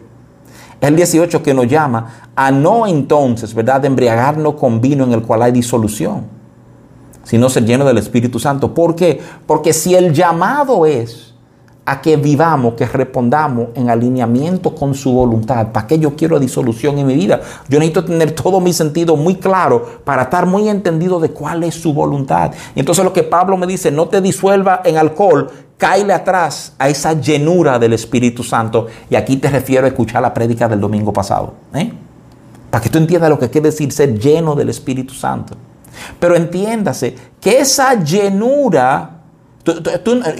Es el 18 que nos llama a no entonces, ¿verdad?, de embriagarnos con vino en el cual hay disolución, sino ser lleno del Espíritu Santo. ¿Por qué? Porque si el llamado es a que vivamos, que respondamos en alineamiento con su voluntad. ¿Para qué yo quiero disolución en mi vida? Yo necesito tener todo mi sentido muy claro para estar muy entendido de cuál es su voluntad. Y entonces lo que Pablo me dice, no te disuelva en alcohol, cáile atrás a esa llenura del Espíritu Santo. Y aquí te refiero a escuchar la prédica del domingo pasado. ¿eh? Para que tú entiendas lo que quiere decir ser lleno del Espíritu Santo. Pero entiéndase que esa llenura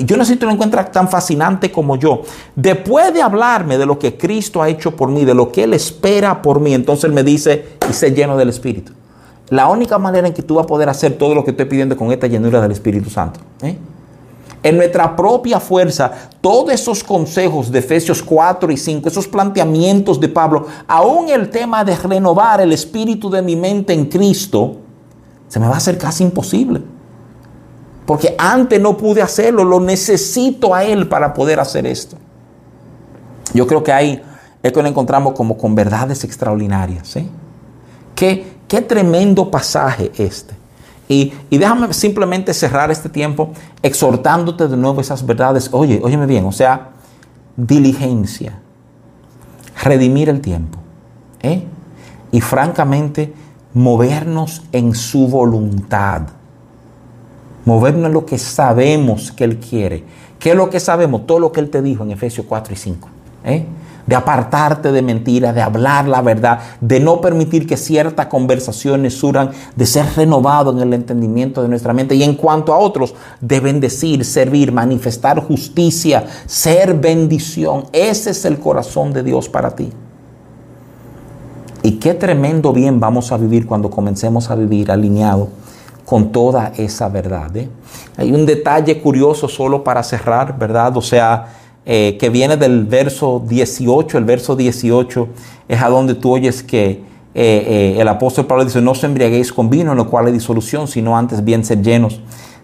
yo no sé si tú lo encuentras tan fascinante como yo. Después de hablarme de lo que Cristo ha hecho por mí, de lo que Él espera por mí, entonces Él me dice, y sé lleno del Espíritu. La única manera en que tú vas a poder hacer todo lo que estoy pidiendo con esta llenura del Espíritu Santo. ¿eh? En nuestra propia fuerza, todos esos consejos de Efesios 4 y 5, esos planteamientos de Pablo, aún el tema de renovar el espíritu de mi mente en Cristo, se me va a hacer casi imposible. Porque antes no pude hacerlo, lo necesito a Él para poder hacer esto. Yo creo que ahí es que lo encontramos como con verdades extraordinarias. ¿eh? Qué, qué tremendo pasaje este. Y, y, déjame simplemente cerrar este tiempo exhortándote de nuevo esas verdades. Oye, óyeme bien, o sea, diligencia, redimir el tiempo, ¿eh? y francamente movernos en su voluntad. Movernos en lo que sabemos que Él quiere. ¿Qué es lo que sabemos? Todo lo que Él te dijo en Efesios 4 y 5. ¿eh? de apartarte de mentiras, de hablar la verdad, de no permitir que ciertas conversaciones surjan, de ser renovado en el entendimiento de nuestra mente. Y en cuanto a otros, de bendecir, servir, manifestar justicia, ser bendición. Ese es el corazón de Dios para ti. Y qué tremendo bien vamos a vivir cuando comencemos a vivir alineado con toda esa verdad. ¿eh? Hay un detalle curioso solo para cerrar, ¿verdad? O sea, eh, que viene del verso 18. El verso 18 es a donde tú oyes que eh, el apóstol Pablo dice, no os embriaguéis con vino, en lo cual hay disolución, sino antes bien ser llenos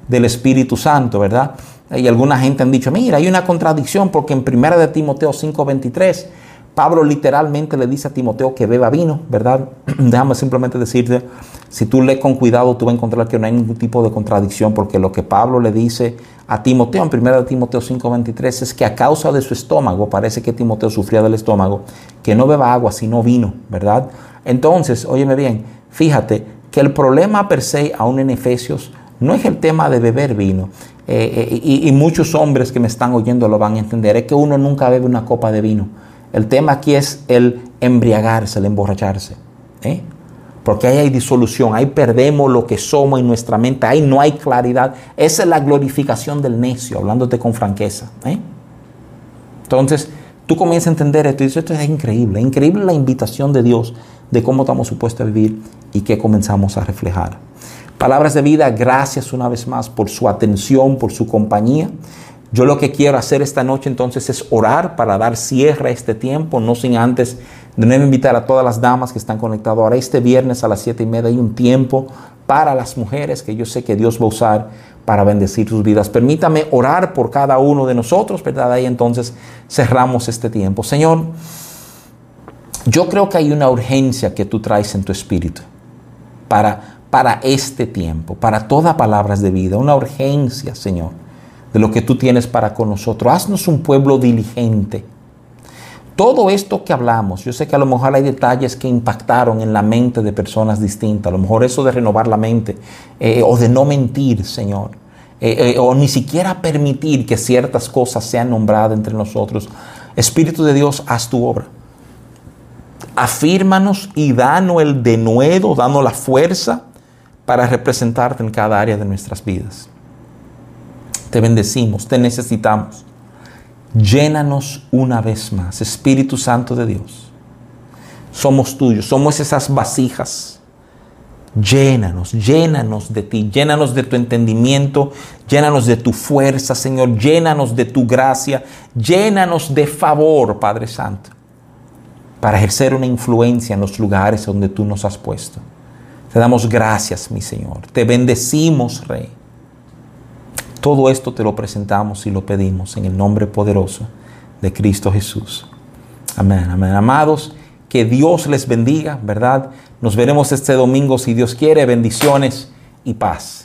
del Espíritu Santo, ¿verdad? Y alguna gente han dicho, mira, hay una contradicción porque en 1 de Timoteo 5:23 Pablo literalmente le dice a Timoteo que beba vino, ¿verdad? Déjame simplemente decirte, si tú lees con cuidado, tú vas a encontrar que no hay ningún tipo de contradicción, porque lo que Pablo le dice a Timoteo en 1 Timoteo 5:23 es que a causa de su estómago, parece que Timoteo sufría del estómago, que no beba agua, sino vino, ¿verdad? Entonces, óyeme bien, fíjate que el problema per se, aún en Efesios, no es el tema de beber vino, eh, eh, y, y muchos hombres que me están oyendo lo van a entender, es que uno nunca bebe una copa de vino. El tema aquí es el embriagarse, el emborracharse. ¿eh? Porque ahí hay disolución, ahí perdemos lo que somos en nuestra mente, ahí no hay claridad. Esa es la glorificación del necio, hablándote con franqueza. ¿eh? Entonces, tú comienzas a entender esto y dices, esto es increíble, increíble la invitación de Dios de cómo estamos supuestos a vivir y qué comenzamos a reflejar. Palabras de vida, gracias una vez más por su atención, por su compañía. Yo lo que quiero hacer esta noche entonces es orar para dar cierre a este tiempo, no sin antes de nuevo invitar a todas las damas que están conectadas. Ahora este viernes a las siete y media hay un tiempo para las mujeres que yo sé que Dios va a usar para bendecir sus vidas. Permítame orar por cada uno de nosotros, ¿verdad? Ahí entonces cerramos este tiempo. Señor, yo creo que hay una urgencia que tú traes en tu espíritu para, para este tiempo, para todas palabras de vida, una urgencia, Señor de lo que tú tienes para con nosotros. Haznos un pueblo diligente. Todo esto que hablamos, yo sé que a lo mejor hay detalles que impactaron en la mente de personas distintas, a lo mejor eso de renovar la mente eh, o de no mentir, Señor, eh, eh, o ni siquiera permitir que ciertas cosas sean nombradas entre nosotros. Espíritu de Dios, haz tu obra. Afírmanos y danos el denuedo, danos la fuerza para representarte en cada área de nuestras vidas. Te bendecimos, te necesitamos. Llénanos una vez más, Espíritu Santo de Dios. Somos tuyos, somos esas vasijas. Llénanos, llénanos de ti, llénanos de tu entendimiento, llénanos de tu fuerza, Señor, llénanos de tu gracia, llénanos de favor, Padre Santo, para ejercer una influencia en los lugares donde tú nos has puesto. Te damos gracias, mi Señor. Te bendecimos, Rey. Todo esto te lo presentamos y lo pedimos en el nombre poderoso de Cristo Jesús. Amén, amén. Amados, que Dios les bendiga, ¿verdad? Nos veremos este domingo si Dios quiere. Bendiciones y paz.